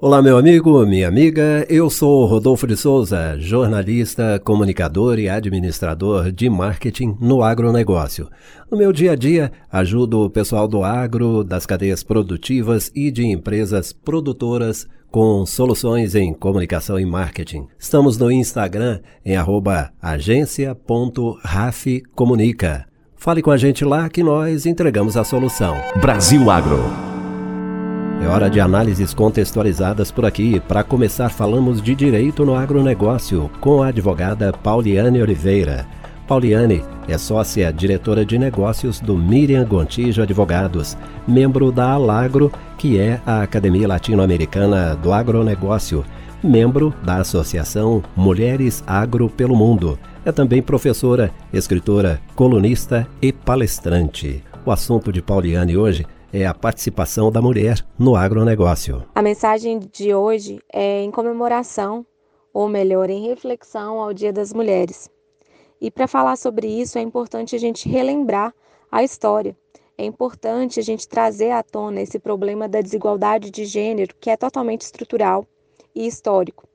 Olá, meu amigo, minha amiga. Eu sou Rodolfo de Souza, jornalista, comunicador e administrador de marketing no agronegócio. No meu dia a dia, ajudo o pessoal do agro, das cadeias produtivas e de empresas produtoras com soluções em comunicação e marketing. Estamos no Instagram em agência.rafcomunica. Fale com a gente lá que nós entregamos a solução. Brasil Agro. É hora de análises contextualizadas por aqui. Para começar, falamos de direito no agronegócio com a advogada Pauliane Oliveira. Pauliane é sócia diretora de negócios do Miriam Gontijo Advogados, membro da Alagro, que é a Academia Latino-Americana do Agronegócio, membro da Associação Mulheres Agro pelo Mundo. É também professora, escritora, colunista e palestrante. O assunto de Pauliane hoje é a participação da mulher no agronegócio. A mensagem de hoje é em comemoração, ou melhor, em reflexão ao Dia das Mulheres. E para falar sobre isso é importante a gente relembrar a história. É importante a gente trazer à tona esse problema da desigualdade de gênero, que é totalmente estrutural e histórico.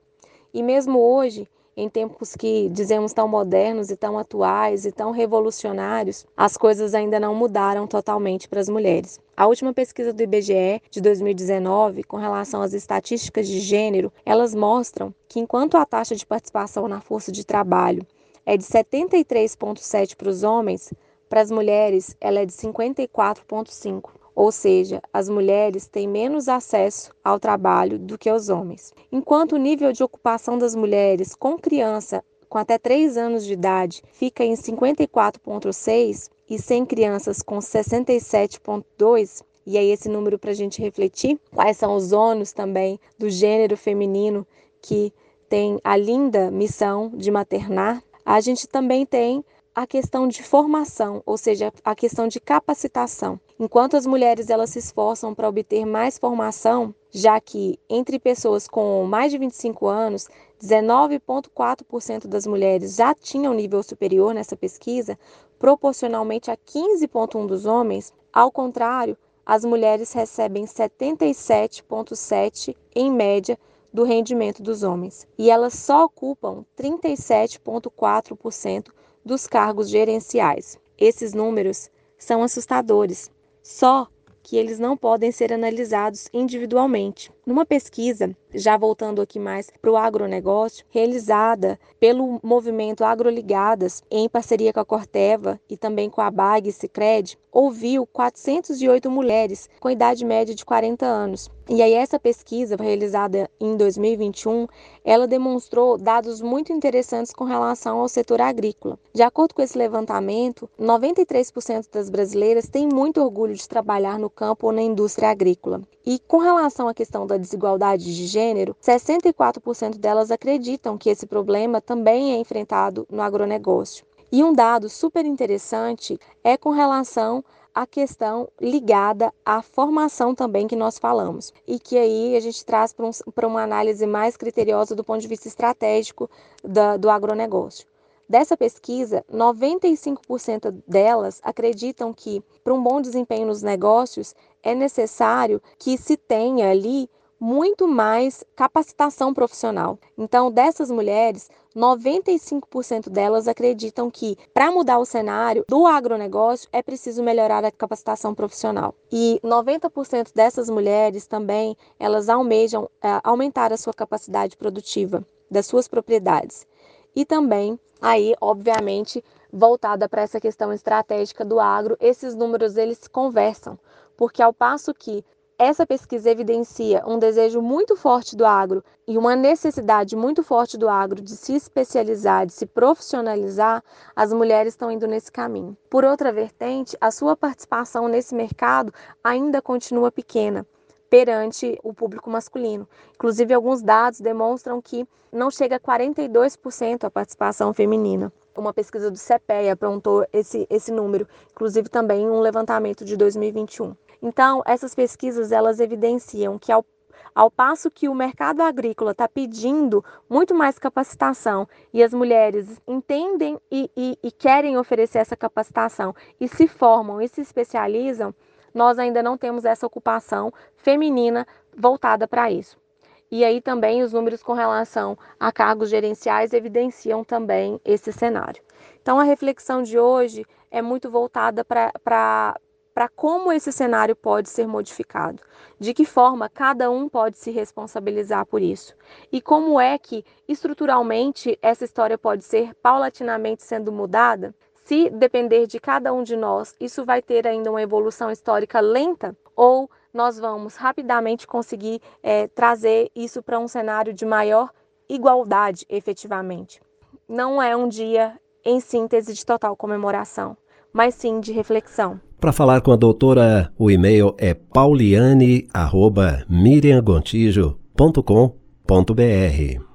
E mesmo hoje, em tempos que dizemos tão modernos e tão atuais e tão revolucionários, as coisas ainda não mudaram totalmente para as mulheres. A última pesquisa do IBGE de 2019, com relação às estatísticas de gênero, elas mostram que enquanto a taxa de participação na força de trabalho é de 73,7 para os homens, para as mulheres ela é de 54,5 ou seja, as mulheres têm menos acesso ao trabalho do que os homens. Enquanto o nível de ocupação das mulheres com criança com até 3 anos de idade fica em 54,6 e sem crianças com 67,2, e aí esse número para a gente refletir quais são os ônus também do gênero feminino que tem a linda missão de maternar, a gente também tem a questão de formação, ou seja, a questão de capacitação. Enquanto as mulheres elas se esforçam para obter mais formação, já que entre pessoas com mais de 25 anos, 19,4% das mulheres já tinham nível superior nessa pesquisa, proporcionalmente a 15,1% dos homens. Ao contrário, as mulheres recebem 77,7% em média do rendimento dos homens, e elas só ocupam 37,4% dos cargos gerenciais. Esses números são assustadores, só que eles não podem ser analisados individualmente. Numa pesquisa, já voltando aqui mais para o agronegócio, realizada pelo movimento Agroligadas, em parceria com a Corteva e também com a BAG e Cicred, ouviu 408 mulheres com idade média de 40 anos. E aí essa pesquisa, realizada em 2021, ela demonstrou dados muito interessantes com relação ao setor agrícola. De acordo com esse levantamento, 93% das brasileiras têm muito orgulho de trabalhar no campo ou na indústria agrícola. E com relação à questão da desigualdade de gênero, 64% delas acreditam que esse problema também é enfrentado no agronegócio. E um dado super interessante é com relação à questão ligada à formação também que nós falamos. E que aí a gente traz para um, uma análise mais criteriosa do ponto de vista estratégico da, do agronegócio. Dessa pesquisa, 95% delas acreditam que, para um bom desempenho nos negócios, é necessário que se tenha ali muito mais capacitação profissional. Então, dessas mulheres, 95% delas acreditam que para mudar o cenário do agronegócio é preciso melhorar a capacitação profissional. E 90% dessas mulheres também, elas almejam é, aumentar a sua capacidade produtiva das suas propriedades. E também aí, obviamente, voltada para essa questão estratégica do agro, esses números eles conversam, porque ao passo que essa pesquisa evidencia um desejo muito forte do agro e uma necessidade muito forte do agro de se especializar, de se profissionalizar, as mulheres estão indo nesse caminho. Por outra vertente, a sua participação nesse mercado ainda continua pequena perante o público masculino. Inclusive, alguns dados demonstram que não chega a 42% a participação feminina. Uma pesquisa do CPEA apontou esse, esse número, inclusive também um levantamento de 2021. Então, essas pesquisas elas evidenciam que ao ao passo que o mercado agrícola está pedindo muito mais capacitação e as mulheres entendem e, e, e, querem oferecer essa capacitação e se formam e se especializam, nós ainda não temos essa ocupação feminina voltada para isso. E aí também os números com relação a cargos gerenciais evidenciam também esse cenário. Então a reflexão de hoje é muito voltada para para como esse cenário pode ser modificado, de que forma cada um pode se responsabilizar por isso e como é que estruturalmente essa história pode ser paulatinamente sendo mudada. Se depender de cada um de nós, isso vai ter ainda uma evolução histórica lenta ou nós vamos rapidamente conseguir é, trazer isso para um cenário de maior igualdade efetivamente. Não é um dia em síntese de total comemoração, mas sim de reflexão. Para falar com a doutora, o e-mail é pauliane.miriamgontijo.com.br.